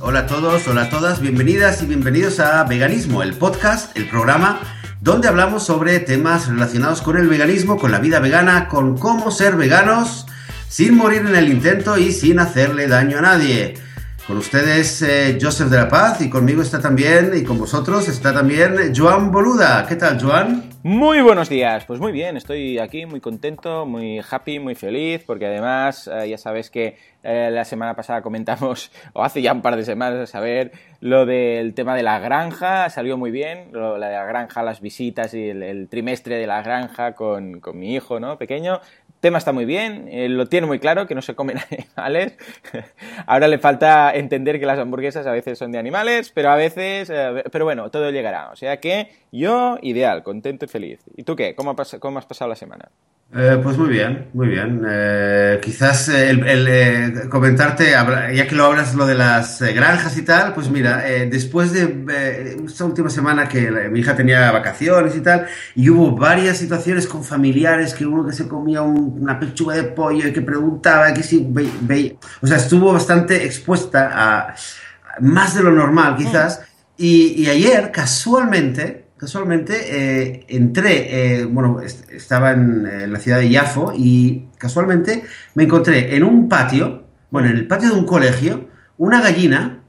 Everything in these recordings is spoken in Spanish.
hola a todos, hola a todas, bienvenidas y bienvenidos a Veganismo, el podcast, el programa donde hablamos sobre temas relacionados con el veganismo, con la vida vegana, con cómo ser veganos sin morir en el intento y sin hacerle daño a nadie. Con ustedes eh, Joseph de la Paz y conmigo está también, y con vosotros está también Joan Boluda. ¿Qué tal, Joan? Muy buenos días, pues muy bien, estoy aquí muy contento, muy happy, muy feliz, porque además eh, ya sabes que eh, la semana pasada comentamos, o hace ya un par de semanas, a ver, lo del tema de la granja, salió muy bien, lo, la de la granja, las visitas y el, trimestre de la granja con, con, mi hijo, ¿no? Pequeño, tema está muy bien, eh, lo tiene muy claro, que no se comen animales. Ahora le falta entender que las hamburguesas a veces son de animales, pero a veces, eh, pero bueno, todo llegará. O sea que yo, ideal, contento y feliz. ¿Y tú qué? ¿Cómo, cómo has pasado la semana? Eh, pues muy bien, muy bien. Eh, quizás eh, el, comentarte, ya que lo hablas lo de las granjas y tal, pues mira, después de esta última semana que mi hija tenía vacaciones y tal, y hubo varias situaciones con familiares, que uno que se comía una pechuga de pollo y que preguntaba que si o sea, estuvo bastante expuesta a más de lo normal quizás, y, y ayer casualmente casualmente eh, entré, eh, bueno, estaba en, la ciudad de Yafo y casualmente me encontré en un patio, bueno, en el patio de un colegio, una gallina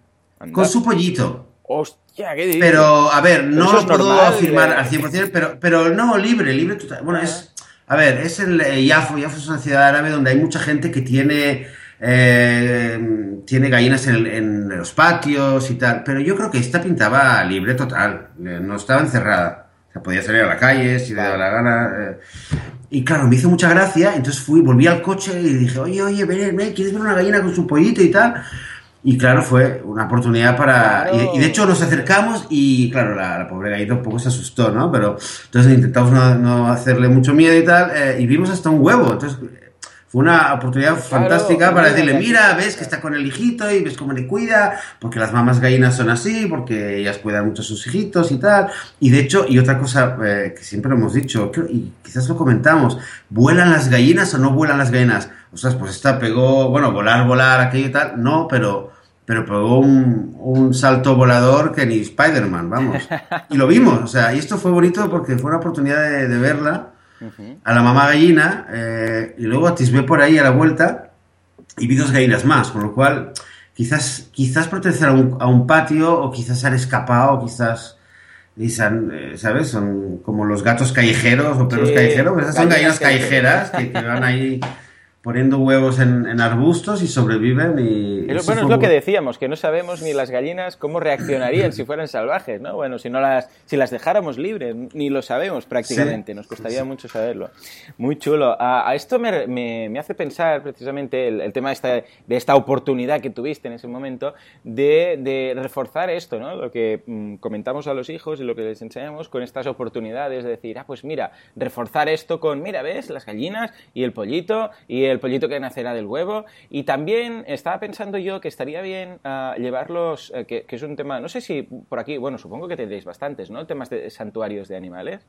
con su pollito. Hostia, ¿qué dices? Pero, a ver, no lo puedo afirmar al 100%, pero, pero no, libre, libre total. Bueno, es, a ver, es el Yafo, Yafo es una ciudad árabe donde hay mucha gente que tiene eh, tiene gallinas en, los patios y tal, pero yo creo que esta pintaba libre total, eh, no estaba encerrada. O sea, podía salir a la calle si le daba la gana. Eh. Y claro, me hizo mucha gracia, entonces fui, volví al coche y dije, oye, oye, ven, ven, ¿quieres ver una gallina con su pollito y tal? Y claro, fue una oportunidad para... Y, de hecho nos acercamos y claro, la, pobre gallina un poco se asustó, ¿no? Pero entonces intentamos no, hacerle mucho miedo y tal, y vimos hasta un huevo. Entonces fue una oportunidad fantástica para decirle, mira, ves que está con el hijito y ves cómo le cuida, porque las mamás gallinas son así, porque ellas cuidan mucho a sus hijitos y tal. Y de hecho, y otra cosa eh, que siempre hemos dicho, y quizás lo comentamos, ¿vuelan las gallinas o no vuelan las gallinas? O sea, pues esta pegó, bueno, volar, volar, aquello y tal, no, pero pero pegó un, un, salto volador que ni Spider-Man, vamos. Y lo vimos, o sea, y esto fue bonito porque fue una oportunidad de verla a la mamá gallina eh, y luego atisbé por ahí a la vuelta y vi dos gallinas más, con lo cual quizás, quizás pertenecer a un, a un patio o quizás han escapado, quizás... Eh, ¿Sabes? Son como los gatos callejeros o perros callejeros. Esas son gallinas callejeras que, que van ahí poniendo huevos en, arbustos y sobreviven y... bueno, es lo que decíamos, que no sabemos ni las gallinas cómo reaccionarían si fueran salvajes, ¿no? Bueno, si, no las, si las dejáramos libres, ni lo sabemos prácticamente, nos costaría mucho saberlo. Muy chulo. A, esto me, me, hace pensar precisamente el, tema de esta, de esta, oportunidad que tuviste en ese momento de, de reforzar esto, ¿no? Lo que mm, comentamos a los hijos y lo que les enseñamos con estas oportunidades de decir, ah, pues mira, reforzar esto con, mira, ¿ves? Las gallinas y el pollito y el el pollito que nacerá del huevo. Y también estaba pensando yo que estaría bien ah, llevarlos, eh, que, es un tema, no sé si por aquí, bueno, supongo que tendréis bastantes, ¿no? Temas de santuarios de animales.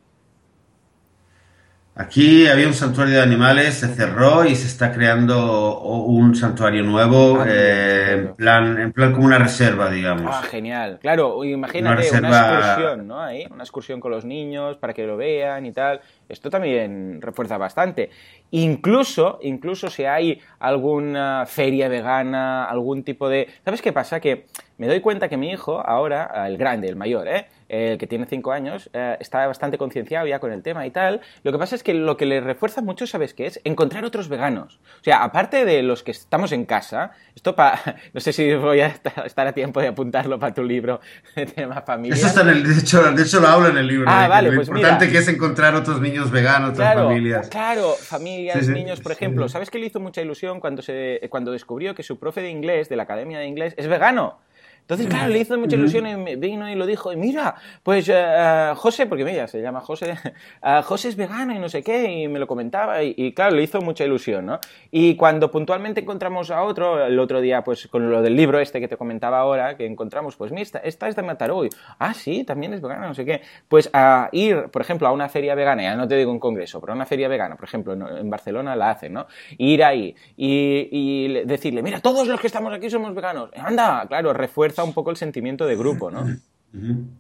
Aquí había un santuario de animales, se cerró y se está creando un santuario nuevo, ah, eh, en, plan, en plan como una reserva, digamos. Ah, genial. Claro, imagínate una, una, excursión, ¿no? Ahí, una excursión con los niños para que lo vean y tal. Esto también refuerza bastante. Incluso, incluso si hay alguna feria vegana, algún tipo de... ¿Sabes qué pasa? Que me doy cuenta que mi hijo, ahora, el grande, el mayor, ¿eh? El que tiene 5 años, eh, está bastante concienciado ya con el tema y tal. Lo que pasa es que lo que le refuerza mucho, ¿sabes qué es? Encontrar otros veganos. O sea, aparte de los que estamos en casa, esto para... No sé si voy a estar a tiempo de apuntarlo para tu libro de tema familia. Eso está en el... De hecho, de hecho lo hablo en el libro. Ah, vale, lo pues importante que es encontrar otros niños veganos, otras familias. Claro, familias, niños, por ejemplo. ¿Sabes qué le hizo mucha ilusión cuando, se, cuando descubrió que su profe de inglés, de la Academia de Inglés, es vegano? Entonces, claro, le hizo mucha ilusión y vino y lo dijo, y mira, pues uh, José, porque mira, se llama José, uh, José es vegano y no sé qué, y me lo comentaba, y, claro, le hizo mucha ilusión, ¿no? Y cuando puntualmente encontramos a otro, el otro día, pues con lo del libro este que te comentaba ahora, que encontramos, pues mira, esta, es de Mataró, ah, sí, también es vegana, no sé qué, pues a ir, por ejemplo, a una feria vegana, ya no te digo un congreso, pero a una feria vegana, por ejemplo, en, Barcelona la hacen, ¿no? Ir ahí y, y decirle, mira, todos los que estamos aquí somos veganos, anda, claro, refuerza un poco el sentimiento de grupo, ¿no?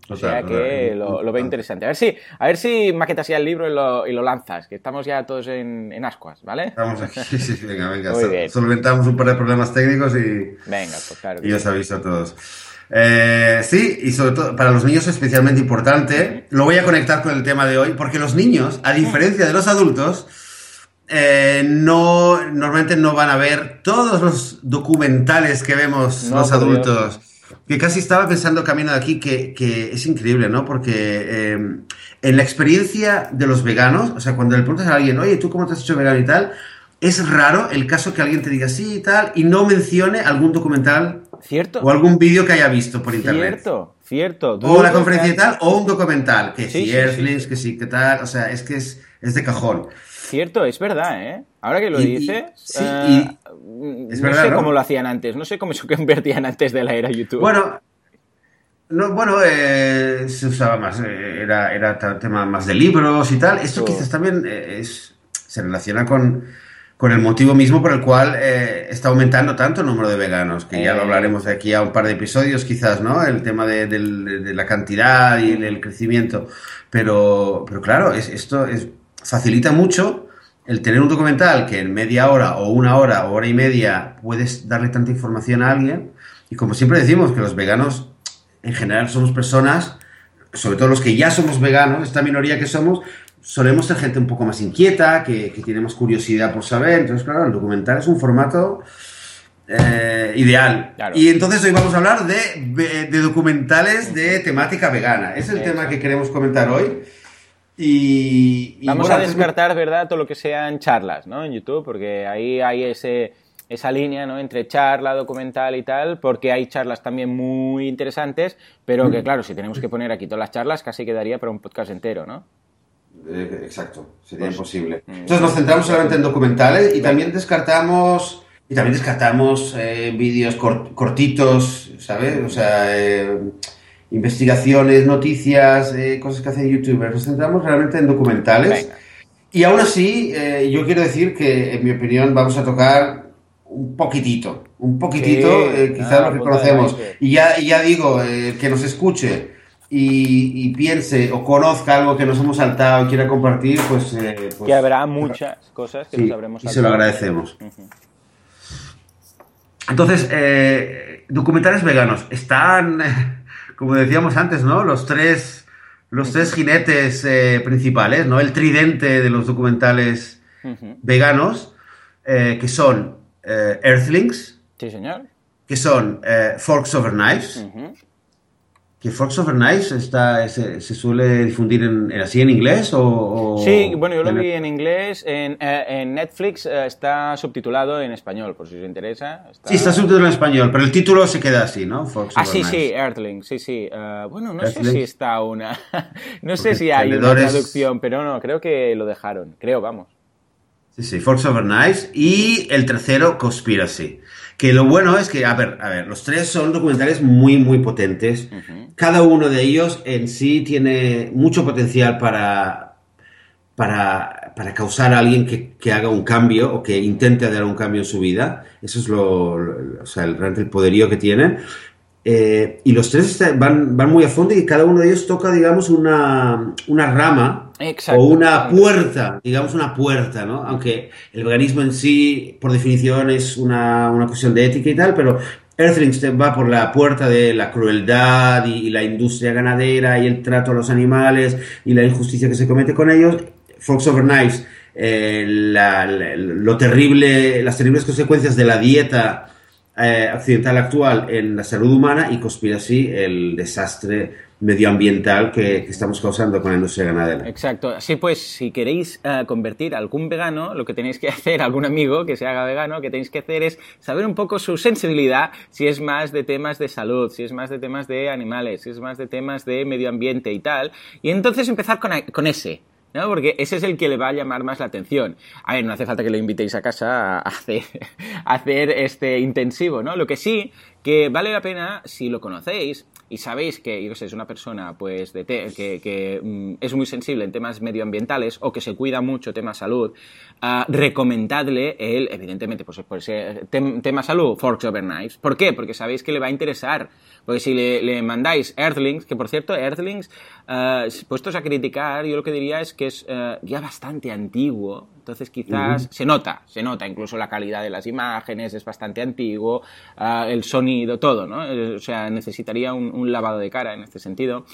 O sea, que lo, veo interesante. A ver si, a ver si maquetas ya el libro y lo, lanzas, que estamos ya todos en, ascuas, ¿vale? Vamos aquí, sí, sí, venga, venga. Solventamos un par de problemas técnicos y. Venga, pues claro. Y os aviso a todos. Eh, sí, y sobre todo para los niños es especialmente importante. Lo voy a conectar con el tema de hoy, porque los niños, a diferencia de los adultos, eh, no, normalmente no van a ver todos los documentales que vemos los adultos. Que casi estaba pensando camino de aquí que, que es increíble, ¿no? Porque eh, en la experiencia de los veganos, o sea, cuando le preguntas a alguien, oye, ¿tú cómo te has hecho vegano y tal? Es raro el caso que alguien te diga sí y tal y no mencione algún documental ¿Cierto? o algún vídeo que haya visto por internet. Cierto, cierto. O una conferencia y tal, o un documental, que sí, sí, que sí, que tal, o sea, es que es, es de cajón. Cierto, es verdad, ¿eh? Ahora que lo dices, eh, no sé cómo lo hacían antes, no sé cómo se convertían antes de la era YouTube. Bueno, no, bueno, eh, se usaba más, eh, era, era tema más de libros y tal. Esto quizás también es, se relaciona con, con, el motivo mismo por el cual está aumentando tanto el número de veganos, que ya lo hablaremos de aquí a un par de episodios quizás, ¿no? El tema de, de la cantidad y el crecimiento. Pero, pero claro, es, esto es facilita mucho el tener un documental que en media hora o una hora o hora y media puedes darle tanta información a alguien. Y como siempre decimos, que los veganos en general somos personas, sobre todo los que ya somos veganos, esta minoría que somos, solemos ser gente un poco más inquieta, que, que tiene más curiosidad por saber. Entonces, claro, el documental es un formato eh, ideal. Y entonces hoy vamos a hablar de, de documentales de temática vegana. Es el tema que queremos comentar hoy. Y, Vamos a descartar, ¿verdad?, todo lo que sean charlas, ¿no? En YouTube, porque ahí hay ese, esa línea, ¿no? Entre charla, documental y tal, porque hay charlas también muy interesantes, pero que, mm. claro, si tenemos que poner aquí todas las charlas, casi quedaría para un podcast entero, ¿no? Eh, exacto, sería pues, imposible. Mm. Entonces nos centramos solamente en documentales y también descartamos... Y también descartamos eh, vídeos cortitos, ¿sabes? O sea, eh, investigaciones, noticias, eh, cosas que hacen youtubers. Nos centramos realmente en documentales. Y aún así, eh, yo quiero decir que, en mi opinión, vamos a tocar un poquitito, un poquitito, eh, quizás lo que conocemos. Y ya, ya digo, que nos escuche y, piense o conozca algo que nos hemos saltado y quiera compartir, pues... pues que habrá muchas cosas que nos habremos saltado. Y se lo agradecemos. Entonces, documentales veganos, ¿están como decíamos antes, ¿no? Los tres, los tres jinetes eh, principales, ¿no? El tridente de los documentales veganos, eh, que son eh, Earthlings. Sí, señor. Que son Forks Over Knives que Fox Over Nice está, se, suele difundir en, así en inglés o, Sí, bueno, yo lo vi en inglés. En, eh, Netflix eh, está subtitulado en español, por si os interesa. Sí, está subtitulado en español, pero el título se queda así, ¿no? Fox ah, sí, sí, Earthling, sí, sí. Eh, bueno, no sé si está una... no sé si hay una traducción, pero no, creo que lo dejaron. Creo, vamos. Sí, sí, Fox Over Nice. Y el tercero, Conspiracy. Que lo bueno es que, a ver, a ver, los tres son documentales muy, muy potentes. Cada uno de ellos en sí tiene mucho potencial para, para, para causar a alguien que, que, haga un cambio o que intente dar un cambio en su vida. Eso es lo, o sea, el, el poderío que tienen. Eh, y los tres van, van muy a fondo y cada uno de ellos toca, digamos, una, una rama o una puerta, digamos una puerta, ¿no? Aunque el veganismo en sí, por definición, es una, una cuestión de ética y tal, pero Earthlings va por la puerta de la crueldad y, la industria ganadera y el trato a los animales y la injusticia que se comete con ellos. Fox Over Knives, eh, lo terrible, las terribles consecuencias de la dieta eh, actual en la salud humana y Conspiracy, el desastre medioambiental que, estamos causando con la industria ganadera. Exacto. Así pues, si queréis uh, convertir a algún vegano, lo que tenéis que hacer, algún amigo que se haga vegano, lo que tenéis que hacer es saber un poco su sensibilidad, si es más de temas de salud, si es más de temas de animales, si es más de temas de medio ambiente y tal, y entonces empezar con, con ese. Porque ese es el que le va a llamar más la atención. A ver, no hace falta que le invitéis a casa a hacer, este intensivo, ¿no? Lo que sí que vale la pena, si lo conocéis, y sabéis que yo sé, es una persona pues que mm, es muy sensible en temas medioambientales o que se cuida mucho tema salud, uh, recomendadle el, evidentemente, pues, por ese tema salud, Forks Over Knives. ¿Por qué? Porque sabéis que le va a interesar. Porque si le, mandáis Earthlings, que por cierto, Earthlings, uh, puestos a criticar, yo lo que diría es que es uh, ya bastante antiguo. Entonces quizás se nota, se nota, incluso la calidad de las imágenes es bastante antiguo, el sonido, todo, ¿no? O sea, necesitaría un, un lavado de cara en este sentido.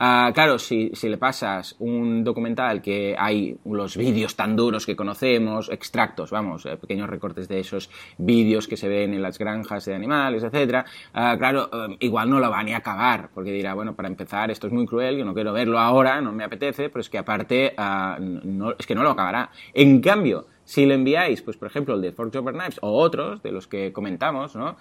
Ah, claro, si, si, le pasas un documental que hay los vídeos tan duros que conocemos, extractos, vamos, eh, pequeños recortes de esos vídeos que se ven en las granjas de animales, etcétera, ah, claro, eh, igual no lo va ni a acabar, porque dirá, bueno, para empezar, esto es muy cruel, yo no quiero verlo ahora, no me apetece, pero es que aparte, ah, no, es que no lo acabará. En cambio, si le enviáis, pues por ejemplo, el de Forks Over Knives o otros de los que comentamos, ¿no?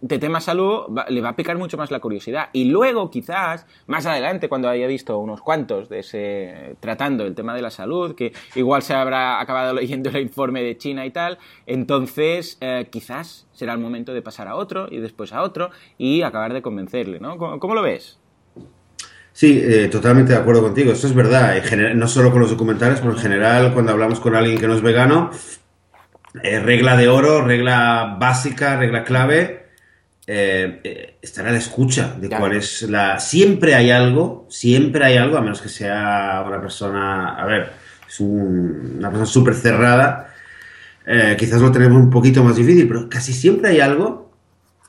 de tema salud, le va a picar mucho más la curiosidad. Y luego, quizás, más adelante, cuando haya visto unos cuantos de ese, tratando el tema de la salud, que igual se habrá acabado leyendo el informe de China y tal, entonces eh, quizás será el momento de pasar a otro y después a otro y acabar de convencerle, ¿no? cómo lo ves? Sí, eh, totalmente de acuerdo contigo. Esto es verdad. no solo con los documentales, pero en general, cuando hablamos con alguien que no es vegano, eh, regla de oro, regla básica, regla clave, eh, estar a la escucha de cuál es la... Siempre hay algo, siempre hay algo, a menos que sea una persona, a ver, es una persona súper cerrada, quizás lo tenemos un poquito más difícil, pero casi siempre hay algo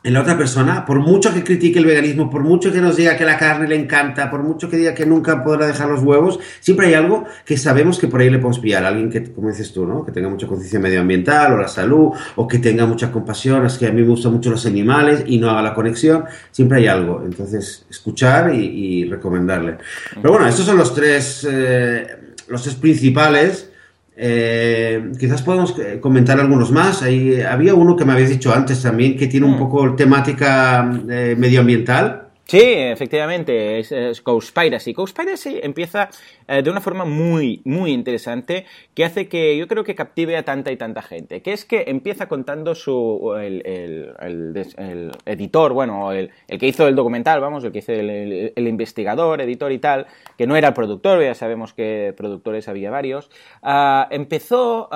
en la otra persona, por mucho que critique el veganismo, por mucho que nos diga que la carne le encanta, por mucho que diga que nunca podrá dejar los huevos, siempre hay algo que sabemos que por ahí le podemos pillar. Alguien que, como dices tú, ¿no? Que tenga mucha conciencia medioambiental o la salud, o que tenga mucha compasión, es que a mí me gustan mucho los animales y no haga la conexión, siempre hay algo. Entonces, escuchar y, recomendarle. Pero bueno, estos son los tres, eh, los tres principales. Eh, quizás podemos eh, comentar algunos más. Ahí, había uno que me habías dicho antes también que tiene un mm. poco temática eh, medioambiental. Sí, efectivamente, es, es Cowspiracy. Cowspiracy empieza eh, de una forma muy, muy interesante que hace que yo creo que captive a tanta y tanta gente, que es que empieza contando su, el, el, editor, bueno, el, que hizo el documental, vamos, el que hizo el, investigador, editor y tal, que no era el productor, ya sabemos que productores había varios, ah, empezó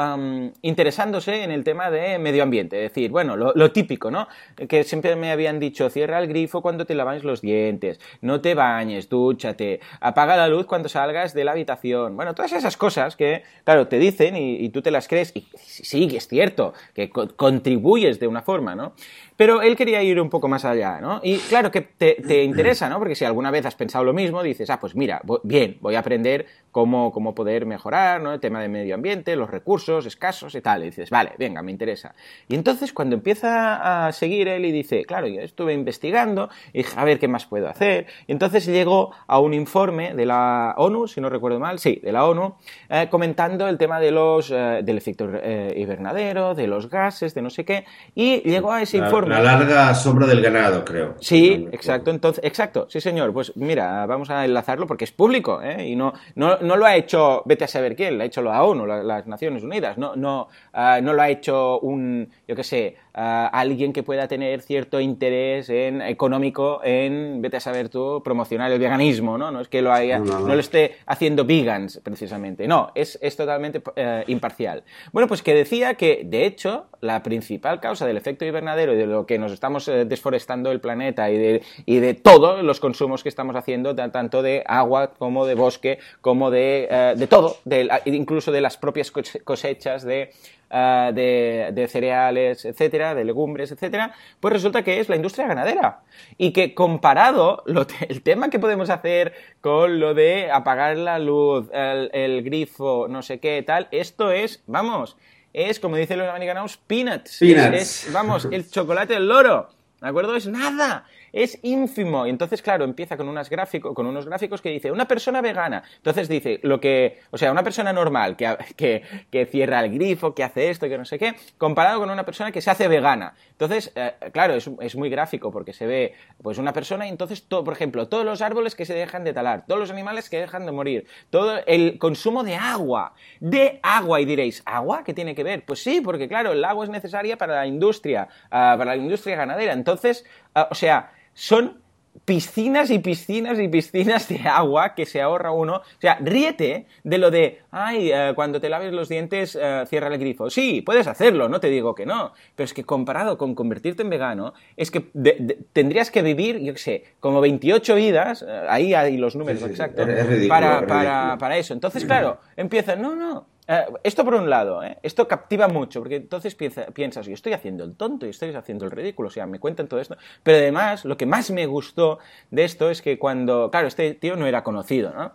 interesándose en el tema de medio ambiente, es decir, bueno, lo, lo típico, ¿no? Que siempre me habían dicho, cierra el grifo cuando te lavas los dientes, no te bañes, dúchate, apaga la luz cuando salgas de la habitación. Bueno, todas esas cosas que, claro, te dicen y, tú te las crees y sí, que es cierto, que contribuyes de una forma, ¿no? Pero él quería ir un poco más allá, ¿no? Y claro que te, interesa, ¿no? Porque si alguna vez has pensado lo mismo, dices, ah, pues mira, bien, voy a aprender cómo, cómo poder mejorar, ¿no? El tema del medio ambiente, los recursos escasos y tal. Y dices, vale, venga, me interesa. Y entonces cuando empieza a seguir él y dice, claro, yo estuve investigando y dije, a ver qué más puedo hacer. Y entonces llegó a un informe de la ONU, si no recuerdo mal, sí, de la ONU, eh, comentando el tema de los, eh, del efecto eh, invernadero, de los gases, de no sé qué, y llegó a ese informe la larga sombra del ganado, creo. Sí, exacto. Entonces, exacto, sí, señor. Pues mira, vamos a enlazarlo porque es público, ¿eh? Y no, no, no lo ha hecho, vete a saber quién, lo ha hecho la ONU, las Naciones Unidas. No, no, ah, no lo ha hecho un, yo qué sé, alguien que pueda tener cierto interés en, económico en, vete a saber tú, promocionar el veganismo, ¿no? No es que lo haya, no, lo esté haciendo vegans, precisamente. No, es, es totalmente eh, imparcial. Bueno, pues que decía que, de hecho, la principal causa del efecto invernadero y de lo que nos estamos eh, desforestando el planeta y de, y de todos los consumos que estamos haciendo, tanto de agua como de bosque, como de, eh, de todo, de, incluso de las propias cosechas de Ah, de, cereales, etcétera, de legumbres, etcétera, pues resulta que es la industria ganadera. Y que comparado el tema que podemos hacer con lo de apagar la luz, el, grifo, no sé qué, tal, esto es, vamos, es como dicen los americanos, peanuts. peanuts. vamos, el chocolate del loro. ¿De acuerdo? Es nada es ínfimo. Y entonces, claro, empieza con, unas gráfico, con unos gráficos que dice, una persona vegana. Entonces dice, lo que, o sea, una persona normal que, que, que cierra el grifo, que hace esto, que no sé qué, comparado con una persona que se hace vegana. Entonces, eh, claro, es, es, muy gráfico porque se ve, pues, una persona y entonces, todo, por ejemplo, todos los árboles que se dejan de talar, todos los animales que dejan de morir, todo el consumo de agua, de agua. Y diréis, ¿agua? ¿Qué tiene que ver? Pues sí, porque claro, el agua es necesaria para la industria, uh, para la industria ganadera. Entonces, uh, o sea, son piscinas y piscinas y piscinas de agua que se ahorra uno. O sea, ríete de lo de, ay, uh, cuando te laves los dientes, uh, cierra el grifo. Sí, puedes hacerlo, no te digo que no. Pero es que comparado con convertirte en vegano, es que de, de, tendrías que vivir, yo qué sé, como 28 vidas, uh, ahí hay los números sí, sí, exactos, es ridículo, para, es para, para, eso. Entonces, claro, empieza, no, no, Uh, esto por un lado, ¿eh? esto captiva mucho, porque entonces piensa, piensas, yo estoy haciendo el tonto y estoy haciendo el ridículo, o sea, me cuentan todo esto. Pero además, lo que más me gustó de esto es que cuando, claro, este tío no era conocido, ¿no?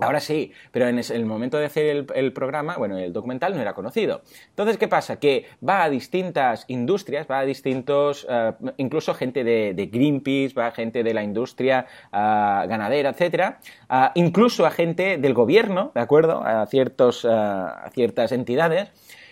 Ahora sí, pero en el momento de hacer el, programa, bueno, el documental no era conocido. Entonces, ¿qué pasa? Que va a distintas industrias, va a distintos, uh, incluso gente de, Greenpeace, va a gente de la industria uh, ganadera, etcétera, uh, incluso a gente del gobierno, ¿de acuerdo? A, ciertos, a ciertas entidades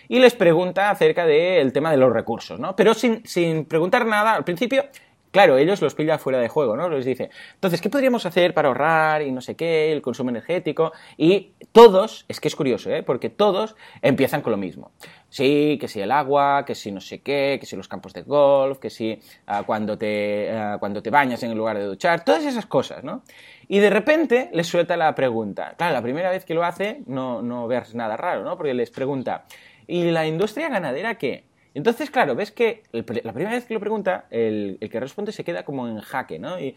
y les pregunta acerca del tema de los recursos, ¿no? Pero sin, sin preguntar nada, al principio Claro, ellos los pilla fuera de juego, ¿no? Les dice, entonces, ¿qué podríamos hacer para ahorrar y no sé qué, el consumo energético? Y todos, es que es curioso, ¿eh? Porque todos empiezan con lo mismo. Sí, que si el agua, que si no sé qué, que si los campos de golf, que si uh, cuando, te, uh, cuando te bañas en el lugar de duchar, todas esas cosas, ¿no? Y de repente les suelta la pregunta. Claro, la primera vez que lo hace no, no veas nada raro, ¿no? Porque les pregunta, ¿y la industria ganadera qué? Entonces, claro, ves que la primera vez que lo pregunta, el, el, que responde se queda como en jaque, ¿no? Y,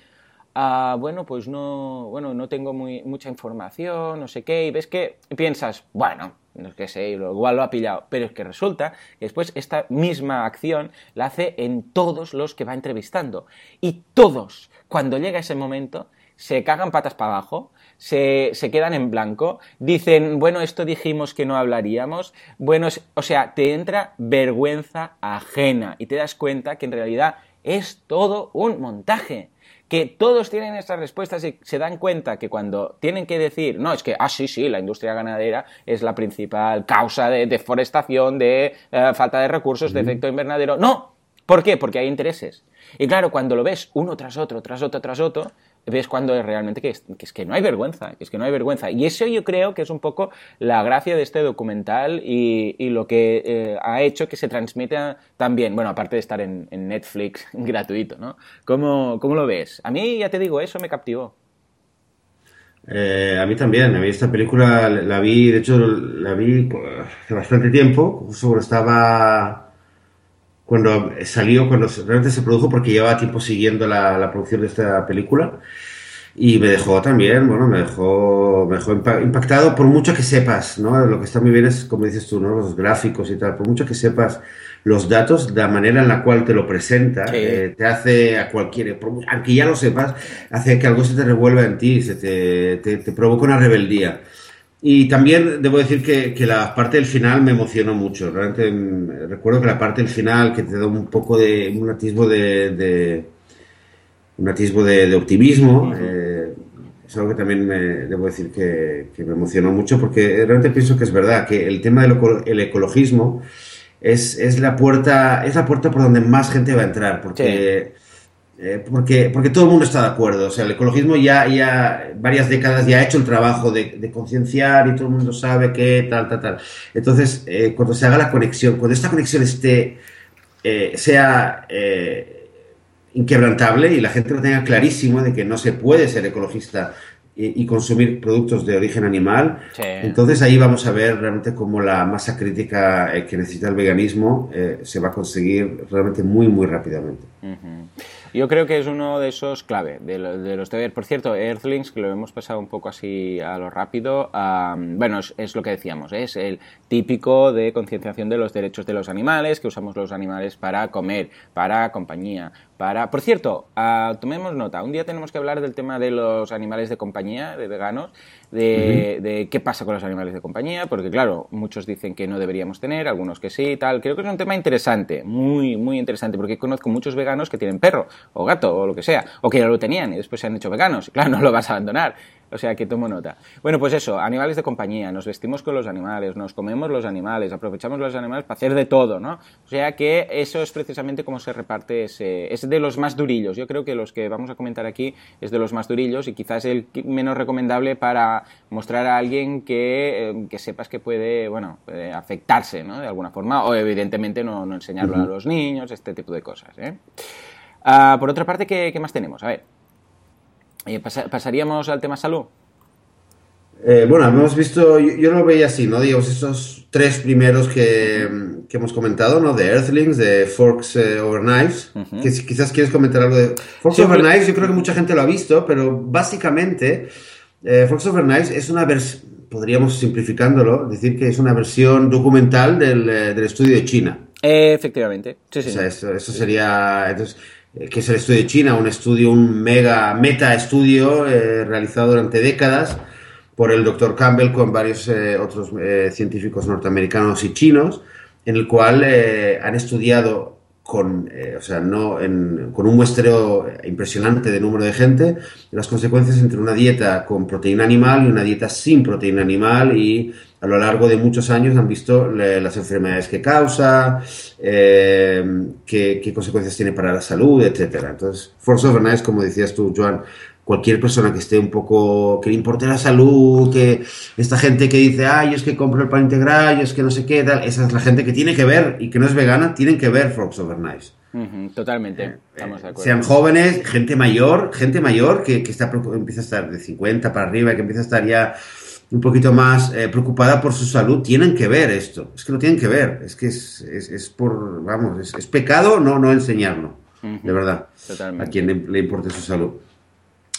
ah, bueno, pues no, bueno, no tengo muy, mucha información, no sé qué, y ves que piensas, bueno, no que sé, igual lo ha pillado, pero es que resulta que después esta misma acción la hace en todos los que va entrevistando. Y todos, cuando llega ese momento, se cagan patas para abajo, se, se, quedan en blanco, dicen, bueno, esto dijimos que no hablaríamos, bueno, o sea, te entra vergüenza ajena y te das cuenta que en realidad es todo un montaje. Que todos tienen estas respuestas y se dan cuenta que cuando tienen que decir, no, es que, ah, sí, sí, la industria ganadera es la principal causa de deforestación, de uh, falta de recursos, de efecto invernadero. No, ¿por qué? Porque hay intereses. Y claro, cuando lo ves uno tras otro, tras otro, tras otro, ves cuando es realmente que es, que es, que no hay vergüenza, que es que no hay vergüenza. Y eso yo creo que es un poco la gracia de este documental y, lo que eh, ha hecho que se transmita también, bueno, aparte de estar en, Netflix gratuito, ¿no? ¿Cómo, ¿Cómo, lo ves? A mí, ya te digo, eso me captivó. Eh, a mí también, a mí esta película la vi, de hecho la vi hace bastante tiempo, justo estaba cuando salió, cuando realmente se produjo, porque llevaba tiempo siguiendo la, la, producción de esta película. Y me dejó también, bueno, me dejó, me dejó impactado por mucho que sepas, ¿no? Lo que está muy bien es, como dices tú, ¿no? Los gráficos y tal, por mucho que sepas los datos, la manera en la cual te lo presenta, sí. eh, te hace a cualquiera, aunque ya lo sepas, hace que algo se te revuelva en ti, se te, te, te provoca una rebeldía. Y también debo decir que, que, la parte del final me emocionó mucho. Realmente mm, recuerdo que la parte del final que te da un poco de un atisbo de, de un atisbo de, de optimismo. Uh -huh. eh, es algo que también me, debo decir que, que, me emocionó mucho porque realmente pienso que es verdad que el tema del el ecologismo es, es la puerta es la puerta por donde más gente va a entrar porque sí eh, porque, porque todo el mundo está de acuerdo. O sea, el ecologismo ya, ya varias décadas ya ha hecho el trabajo de, de concienciar y todo el mundo sabe que tal, tal, tal. Entonces, eh, cuando se haga la conexión, cuando esta conexión esté, eh, sea inquebrantable y la gente lo tenga clarísimo de que no se puede ser ecologista y, y consumir productos de origen animal, sí. entonces ahí vamos a ver realmente cómo la masa crítica que necesita el veganismo se va a conseguir realmente muy, muy rápidamente. Uh -huh. Yo creo que es uno de esos clave, de, de los deberes. Por cierto, Earthlings, que lo hemos pasado un poco así a lo rápido, um, bueno, es, es, lo que decíamos, es el típico de concienciación de los derechos de los animales, que usamos los animales para comer, para compañía, para... Por cierto, uh, tomemos nota, un día tenemos que hablar del tema de los animales de compañía, de veganos, de, qué pasa con los animales de compañía, porque claro, muchos dicen que no deberíamos tener, algunos que sí, tal. Creo que es un tema interesante, muy, muy interesante, porque conozco muchos veganos que tienen perro o gato o lo que sea, o que ya lo tenían y después se han hecho veganos. Claro, no lo vas a abandonar. O sea que tomo nota. Bueno, pues eso, animales de compañía, nos vestimos con los animales, nos comemos los animales, aprovechamos los animales para hacer de todo, ¿no? O sea que eso es precisamente como se reparte ese... Es de los más durillos. Yo creo que los que vamos a comentar aquí es de los más durillos y quizás el menos recomendable para mostrar a alguien que, eh, que sepas que puede, bueno, afectarse, ¿no? De alguna forma, o evidentemente no, enseñarlo a los niños, este tipo de cosas, ¿eh? Ah, por otra parte, ¿qué, ¿qué más tenemos? A ver. Eh, ¿Pasaríamos al tema salud? Eh, bueno, hemos visto, yo, lo veía así, ¿no? Digamos, esos tres primeros que, hemos comentado, ¿no? De Earthlings, de Forks eh, Over Knives, que si quizás quieres comentar algo de... Forks Over Knives, yo creo que mucha gente lo ha visto, pero básicamente Forks Over Knives es una versión, podríamos simplificándolo, decir que es una versión documental del, estudio de China. efectivamente, sí, sí. O sea, eso, eso sería... Entonces, que es el estudio de China, un estudio, un mega meta estudio eh, realizado durante décadas por el doctor Campbell con varios eh, otros científicos norteamericanos y chinos, en el cual han estudiado con, o sea, no con un muestreo impresionante de número de gente las consecuencias entre una dieta con proteína animal y una dieta sin proteína animal y a lo largo de muchos años han visto las enfermedades que causa, eh, qué, consecuencias tiene para la salud, etcétera. Entonces, Force Overnight, como decías tú, Joan, cualquier persona que esté un poco, que le importe la salud, que esta gente que dice, ay, yo es que compro el pan integral, yo es que no sé qué, tal, esa es la gente que tiene que ver y que no es vegana, tienen que ver Fox Overnight. totalmente, eh, estamos de acuerdo. Sean jóvenes, gente mayor, gente mayor que, que está, empieza a estar de 50 para arriba, que empieza a estar ya un poquito más eh, preocupada por su salud, tienen que ver esto. Es que lo tienen que ver. Es que es, es, por, vamos, es, pecado no, no enseñarlo. De verdad. A quien le, importe su salud.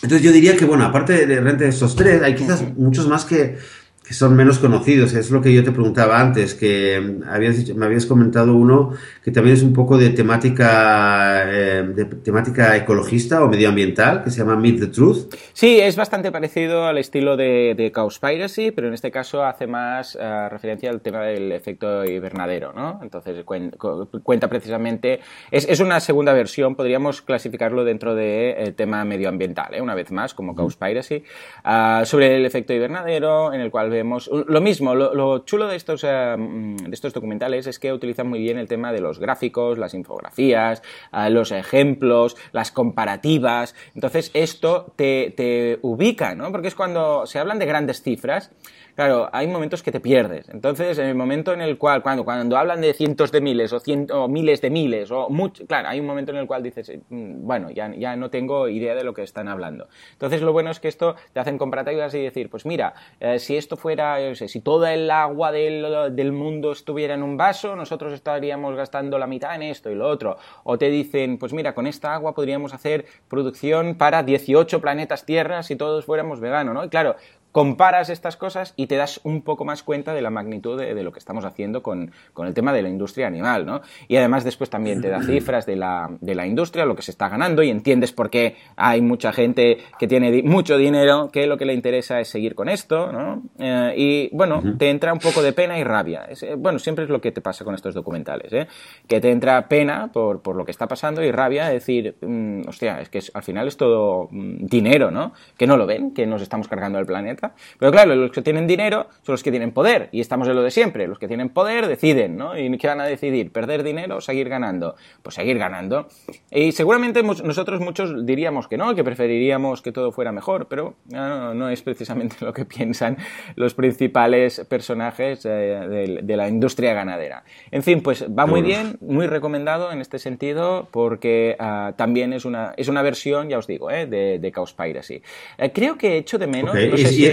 Entonces yo diría que, bueno, aparte de, de estos tres, hay quizás muchos más que, que son menos conocidos. Es lo que yo te preguntaba antes, que mm, habías me habías comentado uno que también es un poco de temática, eh, de temática ecologista o medioambiental, que se llama Meet the Truth. Sí, es bastante parecido al estilo de, de Cowspiracy, pero en este caso hace más eh, referencia al tema del efecto invernadero, ¿no? Entonces cuenta, precisamente, es, es, una segunda versión, podríamos clasificarlo dentro del de, eh, tema medioambiental, una vez más, como Cowspiracy, uh, sobre el efecto invernadero, en el cual vemos lo mismo, lo, chulo de estos, eh, mm, de estos documentales es que utilizan muy bien el tema de los gráficos, las infografías, eh, los ejemplos, las comparativas. Entonces esto te, te ubica, ¿no? Porque es cuando se hablan de grandes cifras, claro, hay momentos que te pierdes. Entonces, en el momento en el cual, cuando, cuando hablan de cientos de miles o, ciento, miles de miles, o mucho, claro, hay un momento en el cual dices, mm, bueno, ya, ya no tengo idea de lo que están hablando. Entonces, lo bueno es que esto te hacen comparativas y decir, pues mira, eh, si esto fuera, yo sé, si toda el agua del, del mundo estuviera en un vaso, nosotros estaríamos gastando la mitad en esto y lo otro. O te dicen, pues mira, con esta agua podríamos hacer producción para 18 planetas Tierra si todos fuéramos veganos, ¿no? Y claro, comparas estas cosas y te das un poco más cuenta de la magnitud de, lo que estamos haciendo con, el tema de la industria animal, ¿no? Y además después también te da cifras de la, de la industria, lo que se está ganando y entiendes por qué hay mucha gente que tiene mucho dinero que lo que le interesa es seguir con esto, ¿no? Eh, y bueno, te entra un poco de pena y rabia. Eh, bueno, siempre es lo que te pasa con estos documentales, ¿eh? Que te entra pena por, por lo que está pasando y rabia decir, mm, hostia, es que al final es todo mm, dinero, ¿no? Que no lo ven, que nos estamos cargando el planeta pero claro, los que tienen dinero son los que tienen poder, y estamos en lo de siempre. Los que tienen poder deciden, ¿no? ¿Y qué van a decidir? ¿Perder dinero o seguir ganando? Pues seguir ganando. Y seguramente nosotros muchos diríamos que no, que preferiríamos que todo fuera mejor, pero no, es precisamente lo que piensan los principales personajes eh, de, la industria ganadera. En fin, pues va muy bien, muy recomendado en este sentido, porque ah, también es una, es una versión, ya os digo, eh, de, de Cowspiracy. Eh, creo que he hecho de menos, no sé si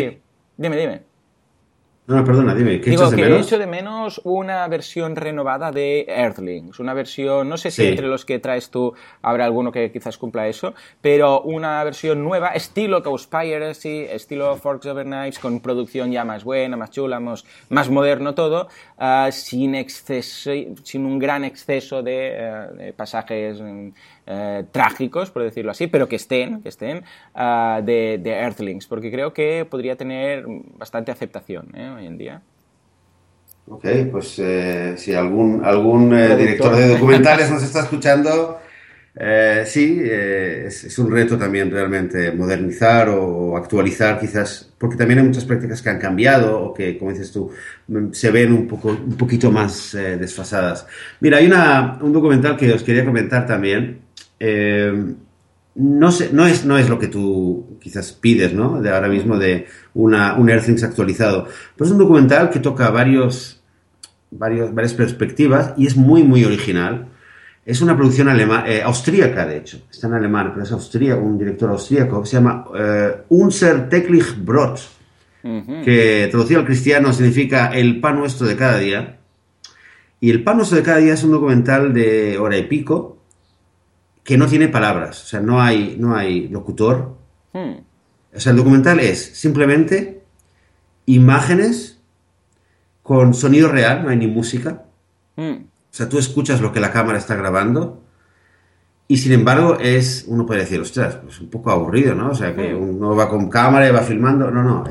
Dime, dime. No, perdona, dime. ¿qué Digo que he hecho de menos una versión renovada de Earthlings. Una versión, no sé si entre los que traes tú habrá alguno que quizás cumpla eso, pero una versión nueva, estilo Cowspiracy, estilo Forks Over Knives, con producción ya más buena, más chula, más, moderno todo, uh, sin, exceso, sin un gran exceso de, uh, de pasajes eh, trágicos, por decirlo así, pero que estén, que estén ah, de, de, Earthlings, porque creo que podría tener bastante aceptación ¿eh? hoy en día. Ok, pues eh, si algún, algún director de documentales nos está escuchando, eh, sí, eh, es, un reto también realmente modernizar o actualizar quizás, porque también hay muchas prácticas que han cambiado o que, como dices tú, mm, se ven un, poco, un poquito más eh, desfasadas. Mira, hay una, un documental que os quería comentar también. No, sé, no, es, no es lo que tú quizás pides, ¿no? De ahora mismo de una, un Earthlings actualizado. Pero es un documental que toca varios, varios, varias perspectivas y es muy, muy original. Es una producción alemana, eh, austríaca, de hecho. Está en alemán, pero es austríaco, un director austríaco que se llama eh, Unser täglich Brot, que traducido al cristiano significa el pan nuestro de cada día. Y el pan nuestro de cada día es un documental de hora y pico que no tiene palabras, o sea, no hay, no hay locutor. Hmm. O sea, el documental es simplemente imágenes con sonido real, no hay ni música. Hmm. O sea, tú escuchas lo que la cámara está grabando y sin embargo es, uno puede decir, ostras, pues un poco aburrido, ¿no? O sea, que uno va con cámara y va filmando. No, no,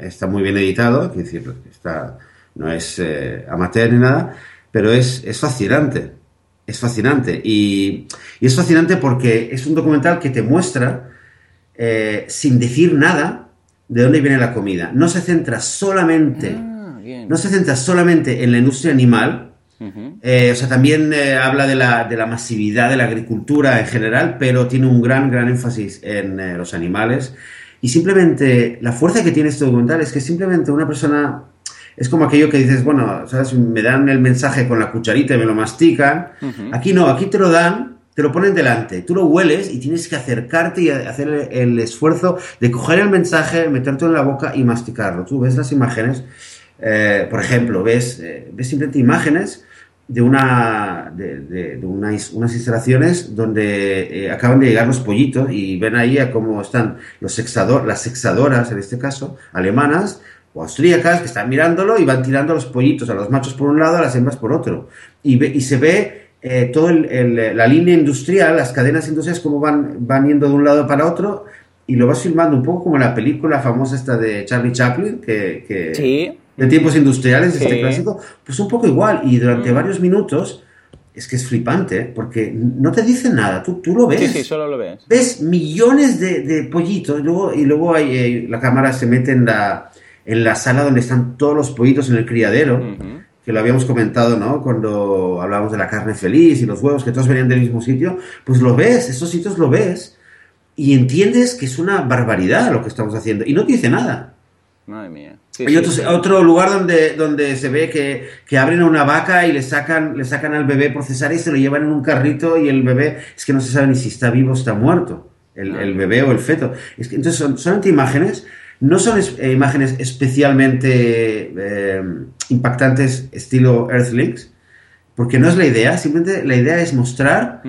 está muy bien editado, es decir, está, no es eh, amateur ni nada, pero es, es fascinante. Es fascinante. Y, y, es fascinante porque es un documental que te muestra, eh, sin decir nada, de dónde viene la comida. No se centra solamente, ah, no se centra solamente en la industria animal, eh, o sea, también eh, habla de la, de la, masividad de la agricultura en general, pero tiene un gran, gran énfasis en los animales. Y simplemente la fuerza que tiene este documental es que simplemente una persona es como aquello que dices, bueno, ¿sabes? me dan el mensaje con la cucharita y me lo mastican. Aquí no, aquí te lo dan, te lo ponen delante, tú lo hueles y tienes que acercarte y hacer el, esfuerzo de coger el mensaje, meterte en la boca y masticarlo. Tú ves las imágenes, por ejemplo, ves, ves simplemente imágenes de, una, de, unas, instalaciones donde eh, acaban de llegar los pollitos y ven ahí a cómo están los sexador, las sexadoras, en este caso, alemanas o austríacas, que están mirándolo y van tirando los pollitos, a los machos por un lado, a las hembras por otro. Y, y se ve eh, toda la línea industrial, las cadenas industriales, cómo van, van yendo de un lado para otro y lo vas filmando un poco como la película famosa esta de Charlie Chaplin, que... que sí de tiempos industriales, este clásico, pues un poco igual. Y durante mm. varios minutos es que es flipante, porque no te dice nada, tú, tú lo ves. Sí, sí, solo lo ves. Ves millones de, pollitos y luego, y luego hay, eh, la cámara se mete en la, en la sala donde están todos los pollitos en el criadero, que lo habíamos comentado, ¿no? Cuando hablábamos de la carne feliz y los huevos, que todos venían del mismo sitio, pues lo ves, esos sitios lo ves y entiendes que es una barbaridad lo que estamos haciendo y no te dice nada. Madre mía. Hay otro, lugar donde, donde se ve que, que, abren a una vaca y le sacan, le sacan al bebé por cesárea y se lo llevan en un carrito y el bebé es que no se sabe ni si está vivo o está muerto, el, el bebé o el feto. Es que, entonces son solamente imágenes, no son eh, imágenes especialmente eh, impactantes estilo Earthlings, porque no es la idea, simplemente la idea es mostrar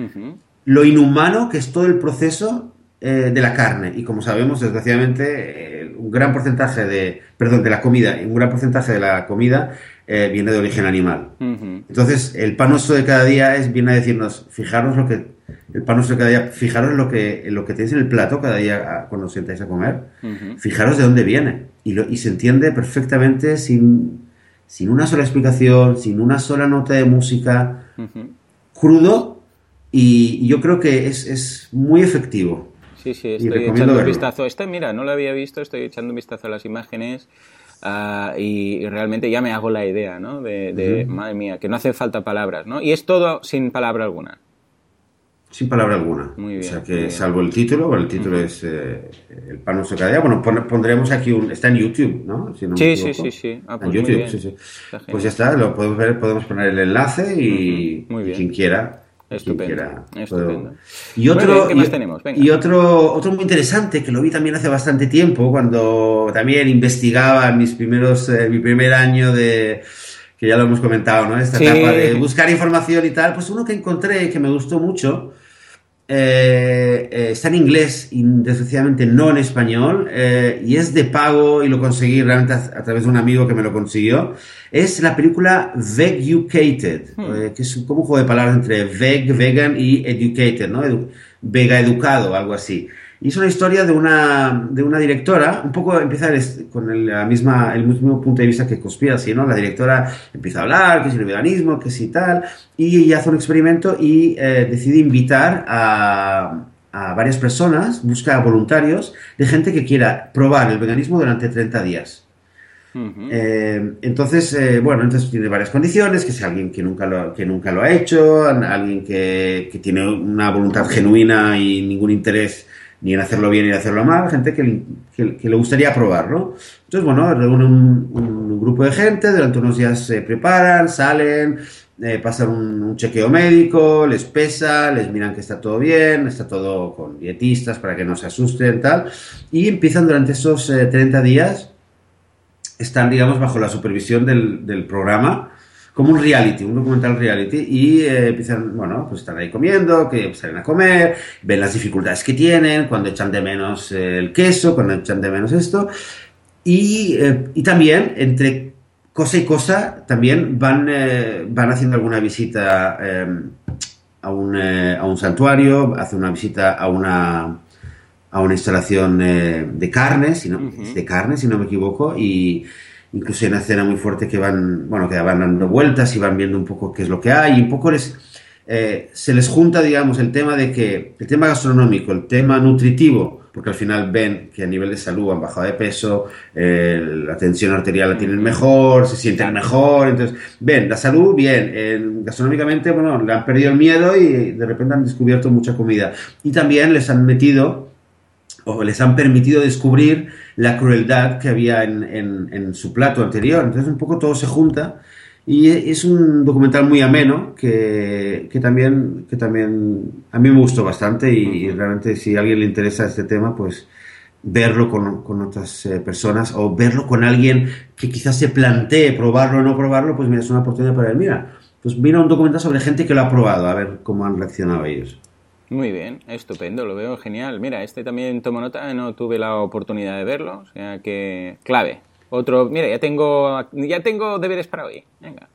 lo inhumano que es todo el proceso eh, de la carne. Y como sabemos, desgraciadamente, un gran porcentaje de, perdón, de la comida, un gran porcentaje de la comida viene de origen animal. Entonces, el pan nuestro de cada día es, viene a decirnos, fijaros lo que, el pan nuestro cada día, fijaros lo que, lo que tenéis en el plato cada día ah, cuando os sentáis a comer, fijaros de dónde viene. Y, lo, y se entiende perfectamente sin, sin una sola explicación, sin una sola nota de música, crudo, y, yo creo que es, es muy efectivo. Sí, sí, estoy echando un vistazo. Este, mira, no lo había visto, estoy echando un vistazo a las imágenes ah, y, realmente ya me hago la idea, ¿no? De, madre mía, que no hace falta palabras, ¿no? Y es todo sin palabra alguna. Sin palabra alguna. Muy bien. O sea que salvo el título, el título es eh, El pan se cada día. Bueno, pondremos aquí un. Está en YouTube, ¿no? sí, sí, sí, sí, ah, pues en YouTube, sí, sí. Pues ya está, lo podemos ver, podemos poner el enlace y, y quien quiera Estupendo. Estupendo. Y otro, ¿qué más tenemos? Y otro, otro muy interesante que lo vi también hace bastante tiempo, cuando también investigaba mis primeros, eh, mi primer año de que ya lo hemos comentado, ¿no? Esta etapa de buscar información y tal, pues uno que encontré que me gustó mucho eh, eh, está en inglés y desgraciadamente no en español eh, y es de pago y lo conseguí realmente a, través de un amigo que me lo consiguió. Es la película Vegucated, hmm. que es como un juego de palabras entre veg, vegan y educated, ¿no? vega educado, algo así. Y es una historia de una, de una directora, un poco empieza con el, la misma, el mismo punto de vista que Conspiracy, ¿no? La directora empieza a hablar, que es el veganismo, que si tal, y ella hace un experimento y eh, decide invitar a, a, varias personas, busca voluntarios de gente que quiera probar el veganismo durante 30 días. Eh, entonces, eh, bueno, entonces tiene varias condiciones, que sea alguien que nunca lo, que nunca lo ha hecho, alguien que, que tiene una voluntad genuina y ningún interés ni en hacerlo bien ni en hacerlo mal, gente que, que, le gustaría probarlo. Entonces, bueno, reúne un, grupo de gente, durante unos días se preparan, salen, eh, pasan un, chequeo médico, les pesa, les miran que está todo bien, está todo con dietistas para que no se asusten, tal, y empiezan durante esos 30 días, están, digamos, bajo la supervisión del, del programa, como un reality, un documental reality, y eh, empiezan, bueno, pues están ahí comiendo, que salen a comer, ven las dificultades que tienen, cuando echan de menos eh, el queso, cuando echan de menos esto, y, eh, y también entre cosa y cosa, también van, van haciendo alguna visita a, un, a un santuario, hacen una visita a una a una instalación de carne, si no, de carne, si no me equivoco, y, incluso hay una escena muy fuerte que van, bueno, que van dando vueltas y van viendo un poco qué es lo que hay y un poco les, eh, se les junta, digamos, el tema de que, el tema gastronómico, el tema nutritivo, porque al final ven que a nivel de salud han bajado de peso, eh, la tensión arterial la tienen mejor, se sienten mejor, entonces, ven, la salud, bien, gastronómicamente, bueno, le han perdido el miedo y de repente han descubierto mucha comida. Y también les han metido o les han permitido descubrir la crueldad que había en, su plato anterior. Entonces un poco todo se junta y es un documental muy ameno que, también, que también a mí me gustó bastante y, realmente si a alguien le interesa este tema, pues verlo con, otras eh, personas o verlo con alguien que quizás se plantee probarlo o no probarlo, pues mira, es una oportunidad para él. Mira, pues mira un documental sobre gente que lo ha probado, a ver cómo han reaccionado ellos. Muy bien, estupendo, lo veo genial. Mira, este también tomo nota, no tuve la oportunidad de verlo, o sea que clave. Otro, mira, ya tengo, ya tengo deberes para hoy. Venga.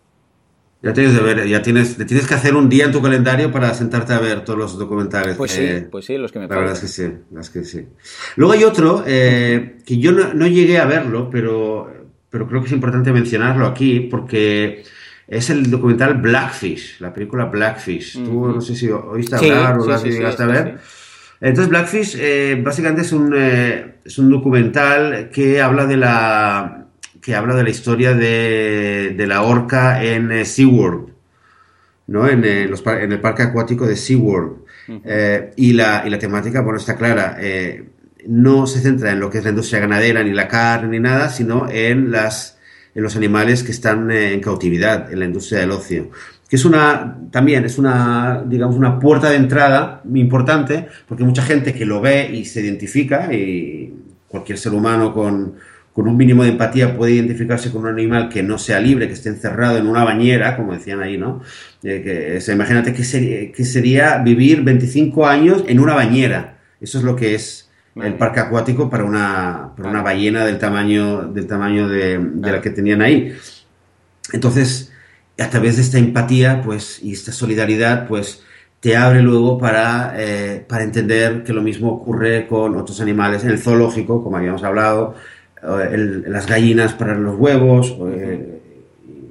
Ya tienes deberes, ya tienes, tienes que hacer un día en tu calendario para sentarte a ver todos los documentales. Pues sí, pues sí, los que me La verdad es que sí, las que sí. Luego hay otro eh, que yo no, no, llegué a verlo, pero, pero creo que es importante mencionarlo aquí porque es el documental Blackfish, la película Blackfish. Tú no sé si oíste hablar o la llegaste a ver. Entonces Blackfish eh, básicamente es un, eh, es un documental que habla de la que habla de la historia de, de la orca en eh, SeaWorld, ¿no? En, los, en, el parque acuático de SeaWorld. y, la, y la temática, bueno, está clara. no se centra en lo que es la industria ganadera, ni la carne, ni nada, sino en las en los animales que están eh, en cautividad en la industria del ocio que es una también es una digamos una puerta de entrada importante porque mucha gente que lo ve y se identifica y cualquier ser humano con, con un mínimo de empatía puede identificarse con un animal que no sea libre, que esté encerrado en una bañera, como decían ahí, ¿no? Eh, que, imagínate que sería, que sería vivir 25 años en una bañera. Eso es lo que es el parque acuático para una, para una ballena del tamaño, del tamaño de, la que tenían ahí. Entonces, a través de esta empatía pues, y esta solidaridad, pues te abre luego para, eh, para entender que lo mismo ocurre con otros animales en el zoológico, como habíamos hablado, las gallinas para los huevos, eh,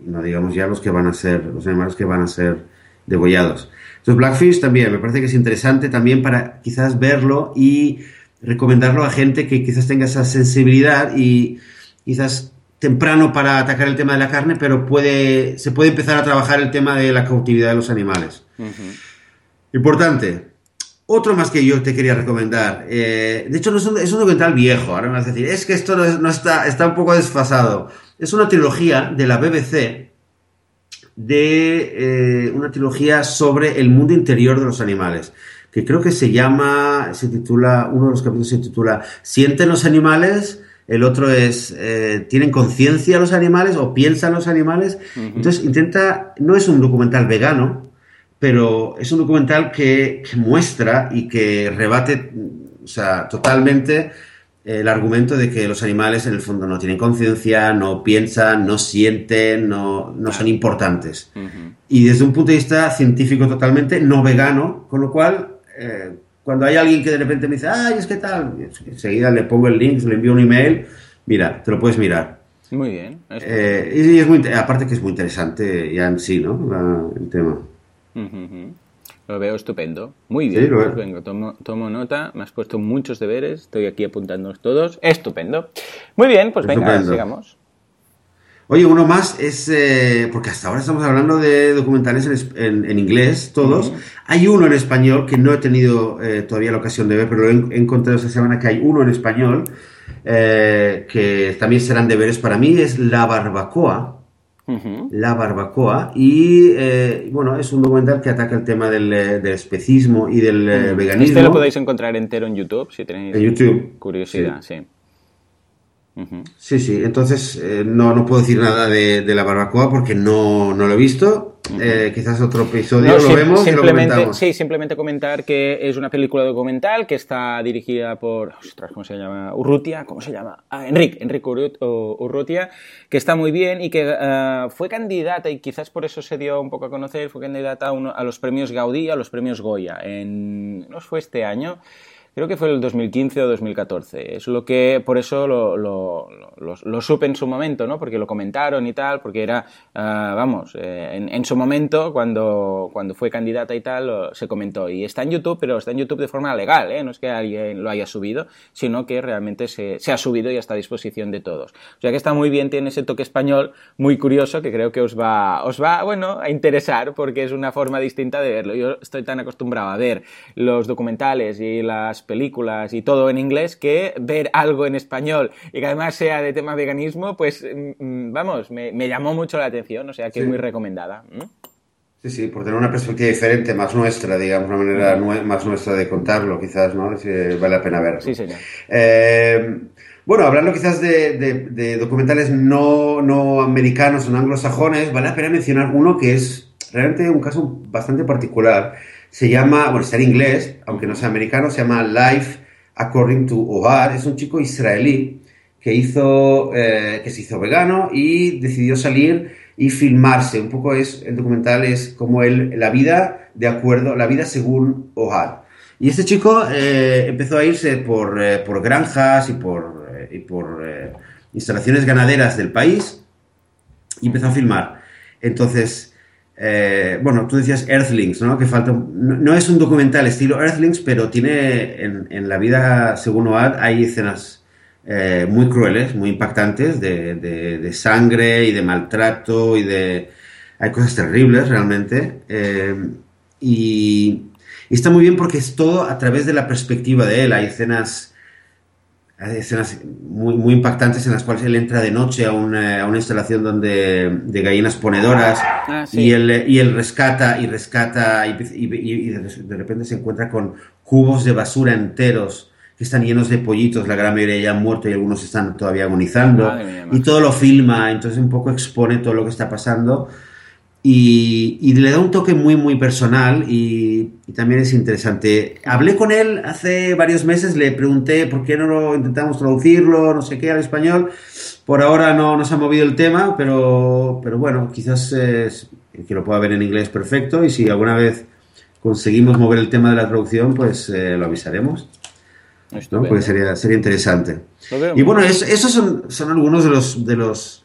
no digamos ya los que van a ser, los animales que van a ser degollados. Entonces, Blackfish también me parece que es interesante también para quizás verlo y recomendarlo a gente que quizás tenga esa sensibilidad y quizás temprano para atacar el tema de la carne, pero puede, se puede empezar a trabajar el tema de la cautividad de los animales. Importante. Otro más que yo te quería recomendar. Eh, de hecho, no es, un, es, un, documental viejo. Ahora me vas a decir, es que esto no, está, está un poco desfasado. Es una trilogía de la BBC de eh, una trilogía sobre el mundo interior de los animales que creo que se llama, se titula, uno de los capítulos se titula ¿Sienten los animales? El otro es eh, ¿Tienen conciencia los animales o piensan los animales? Entonces intenta, no es un documental vegano, pero es un documental que, muestra y que rebate, o sea, totalmente el argumento de que los animales en el fondo no tienen conciencia, no piensan, no sienten, no, no son importantes. Y desde un punto de vista científico totalmente, no vegano, con lo cual, eh, cuando hay alguien que de repente me dice, ay, es que tal, enseguida le pongo el link, le envío un email, mira, te lo puedes mirar. Muy bien. Eh, y es muy, aparte que es muy interesante ya en sí, ¿no? el tema. Lo veo estupendo. Muy bien. pues vengo, tomo, nota. Me has puesto muchos deberes. Estoy aquí apuntándolos todos. Estupendo. Muy bien, pues venga, sigamos. Oye, uno más es, eh, porque hasta ahora estamos hablando de documentales en, inglés, todos. Hay uno en español que no he tenido eh, todavía la ocasión de ver, pero lo he, encontrado esta semana que hay uno en español eh, que también serán deberes para mí, es La Barbacoa. La barbacoa y eh, bueno, es un documental que ataca el tema del, especismo y del eh, veganismo. Este lo podéis encontrar entero en YouTube si tenéis YouTube. curiosidad, sí. Sí, sí, entonces no, no puedo decir nada de, de la barbacoa porque no, no, lo he visto, eh, quizás otro episodio lo vemos simplemente, Sí, simplemente comentar que es una película documental que está dirigida por, ostras, ¿cómo se llama? Urrutia, ¿cómo se llama? Ah, Enrique, Enrique Urrutia, que está muy bien y que eh, fue candidata, y quizás por eso se dio un poco a conocer, fue candidata a, a los premios Gaudí, a los premios Goya, en, no fue este año, creo que fue el 2015 o 2014. Es lo que, por eso lo, lo, lo, supe en su momento, ¿no? Porque lo comentaron y tal, porque era, ah, vamos, eh, en, en, su momento, cuando, cuando fue candidata y tal, se comentó. Y está en YouTube, pero está en YouTube de forma legal, ¿eh? No es que alguien lo haya subido, sino que realmente se, se ha subido y está a disposición de todos. O sea que está muy bien, tiene ese toque español muy curioso que creo que os va, os va, bueno, a interesar porque es una forma distinta de verlo. Yo estoy tan acostumbrado a ver los documentales y las películas y todo en inglés que ver algo en español y que además sea de tema veganismo, pues mm, mm, vamos, me, llamó mucho la atención, o sea que es muy recomendada. Sí, sí, por tener una perspectiva diferente, más nuestra, digamos, una manera más nuestra de contarlo, quizás, ¿no? vale la pena verlo. Sí, señor. Eh, bueno, hablando quizás de, documentales no, no americanos o no anglosajones, vale la pena mencionar uno que es realmente un caso bastante particular se llama, bueno, está en inglés, aunque no sea americano, se llama Life According to Ohar. Es un chico israelí que hizo, eh, que se hizo vegano y decidió salir y filmarse. Un poco es, el documental es como el, la vida de acuerdo, la vida según Ohar. Y este chico eh, empezó a irse por, eh, por granjas y por, y por instalaciones ganaderas del país y empezó a filmar. Entonces, eh, bueno, tú decías Earthlings, ¿no? Que falta. No, es un documental estilo Earthlings, pero tiene en, la vida, según OAD, hay escenas eh, muy crueles, muy impactantes, de, sangre y de maltrato y de. Hay cosas terribles realmente. Eh, y, y, está muy bien porque es todo a través de la perspectiva de él. Hay escenas escenas muy, muy impactantes en las cuales él entra de noche a una, a una instalación donde, de gallinas ponedoras ah, y, él, y él rescata y rescata y, y, de repente se encuentra con cubos de basura enteros que están llenos de pollitos, la gran mayoría ya han muerto y algunos están todavía agonizando y todo lo filma, entonces un poco expone todo lo que está pasando y, le da un toque muy, muy personal y, también es interesante. Hablé con él hace varios meses, le pregunté por qué no lo intentamos traducirlo, no sé qué, al español. Por ahora no nos ha movido el tema, pero, pero bueno, quizás es, que lo pueda ver en inglés perfecto y si alguna vez conseguimos mover el tema de la traducción, pues eh, lo avisaremos. ¿no? Porque sería, sería interesante. Y bueno, esos son, son algunos de los, de los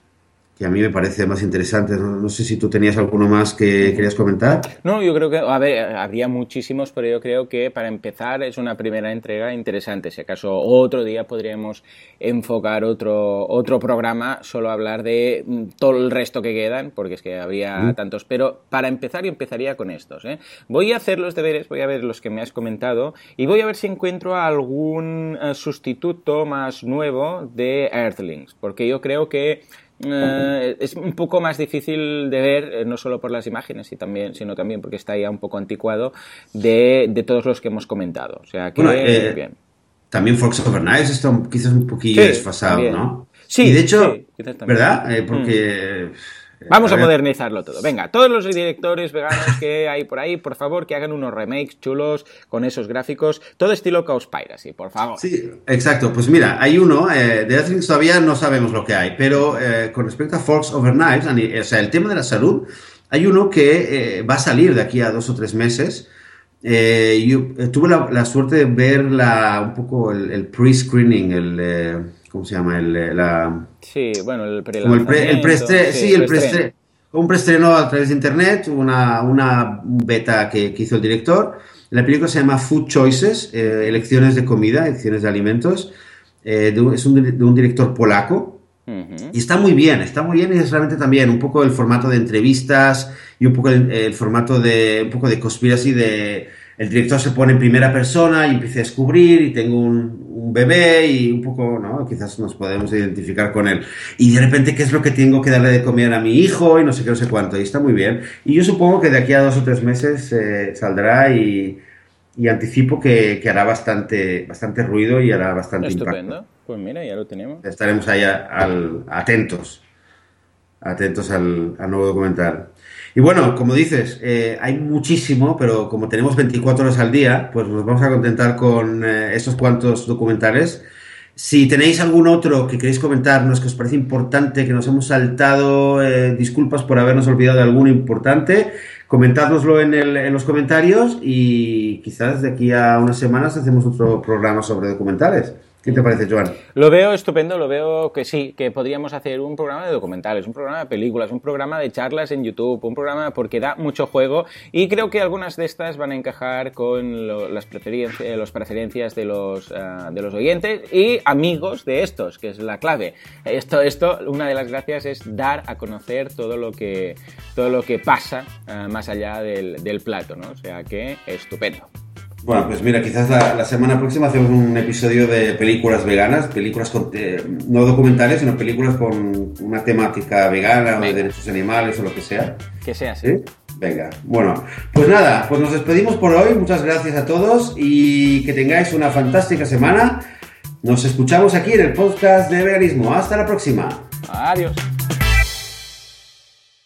que a mí me parece más interesante. No, sé si tú tenías alguno más que querías comentar. No, yo creo que, a ver, habría muchísimos, pero yo creo que para empezar es una primera entrega interesante. Si acaso otro día podríamos enfocar otro, otro programa, solo hablar de mm, todo el resto que quedan, porque es que habría tantos. Pero para empezar, yo empezaría con estos. ¿eh? Voy a hacer los deberes, voy a ver los que me has comentado y voy a ver si encuentro algún eh, sustituto más nuevo de Earthlings, porque yo creo que eh, es un poco más difícil de ver, eh, no solo por las imágenes, y también, sino también porque está ya un poco anticuado, de, de todos los que hemos comentado. O sea que, eh, bien. También Fox Overnight está quizás un poquillo desfasado, ¿no? Sí, de hecho, ¿verdad? porque Vamos a modernizarlo todo. Venga, todos los directores veganos que hay por ahí, por favor, que hagan unos remakes chulos con esos gráficos, todo estilo Chaos Piracy, por favor. Sí, exacto. Pues mira, hay uno, eh, de Netflix todavía no sabemos lo que hay, pero eh, con respecto a Forks Over Knives, o sea, el tema de la salud, hay uno que eh, va a salir de aquí a dos o tres meses. Eh, yo tuve la, suerte de ver la, un poco el, pre-screening, el, ¿cómo se llama? El, la, sí, bueno, el pre, el pre, el sí, el pre un preestreno a través de internet, una, una beta que, hizo el director. La película se llama Food Choices, eh, elecciones de comida, elecciones de alimentos. Eh, es un, de un director polaco. Y está muy bien, está muy bien y es realmente también un poco el formato de entrevistas y un poco el, formato de un poco de conspiracy de el director se pone en primera persona y empieza a descubrir y tengo un, un, bebé y un poco, ¿no? Quizás nos podemos identificar con él. Y de repente, ¿qué es lo que tengo que darle de comer a mi hijo? Y no sé qué, no sé cuánto. Y está muy bien. Y yo supongo que de aquí a dos o tres meses eh, saldrá y, y anticipo que, que, hará bastante, bastante ruido y hará bastante Estupendo. Pues mira, ya lo tenemos. Estaremos ahí al, atentos. Atentos al, nuevo documental. Y bueno, como dices, eh, hay muchísimo, pero como tenemos 24 horas al día, pues nos vamos a contentar con eh, esos cuantos documentales. Si tenéis algún otro que queréis comentarnos que os parece importante, que nos hemos saltado, eh, disculpas por habernos olvidado de alguno importante, comentádnoslo en los comentarios y quizás de aquí a unas semanas hacemos otro programa sobre documentales. ¿Qué te parece, Joan? Lo veo estupendo, lo veo que sí, que podríamos hacer un programa de documentales, un programa de películas, un programa de charlas en YouTube, un programa porque da mucho juego y creo que algunas de estas van a encajar con las preferencias, las preferencias de los, ah, de los oyentes y amigos de estos, que es la clave. Esto, esto, una de las gracias es dar a conocer todo lo que, todo lo que pasa ah, más allá del, del plato, ¿no? O sea que estupendo. Bueno, pues mira, quizás la, semana próxima hacemos un episodio de películas veganas, películas eh, no documentales, sino películas con una temática vegana o de derechos animales o lo que sea. Que sea así. Venga, bueno, pues nada, pues nos despedimos por hoy, muchas gracias a todos y que tengáis una fantástica semana. Nos escuchamos aquí en el podcast de veganismo. Hasta la próxima. Adiós.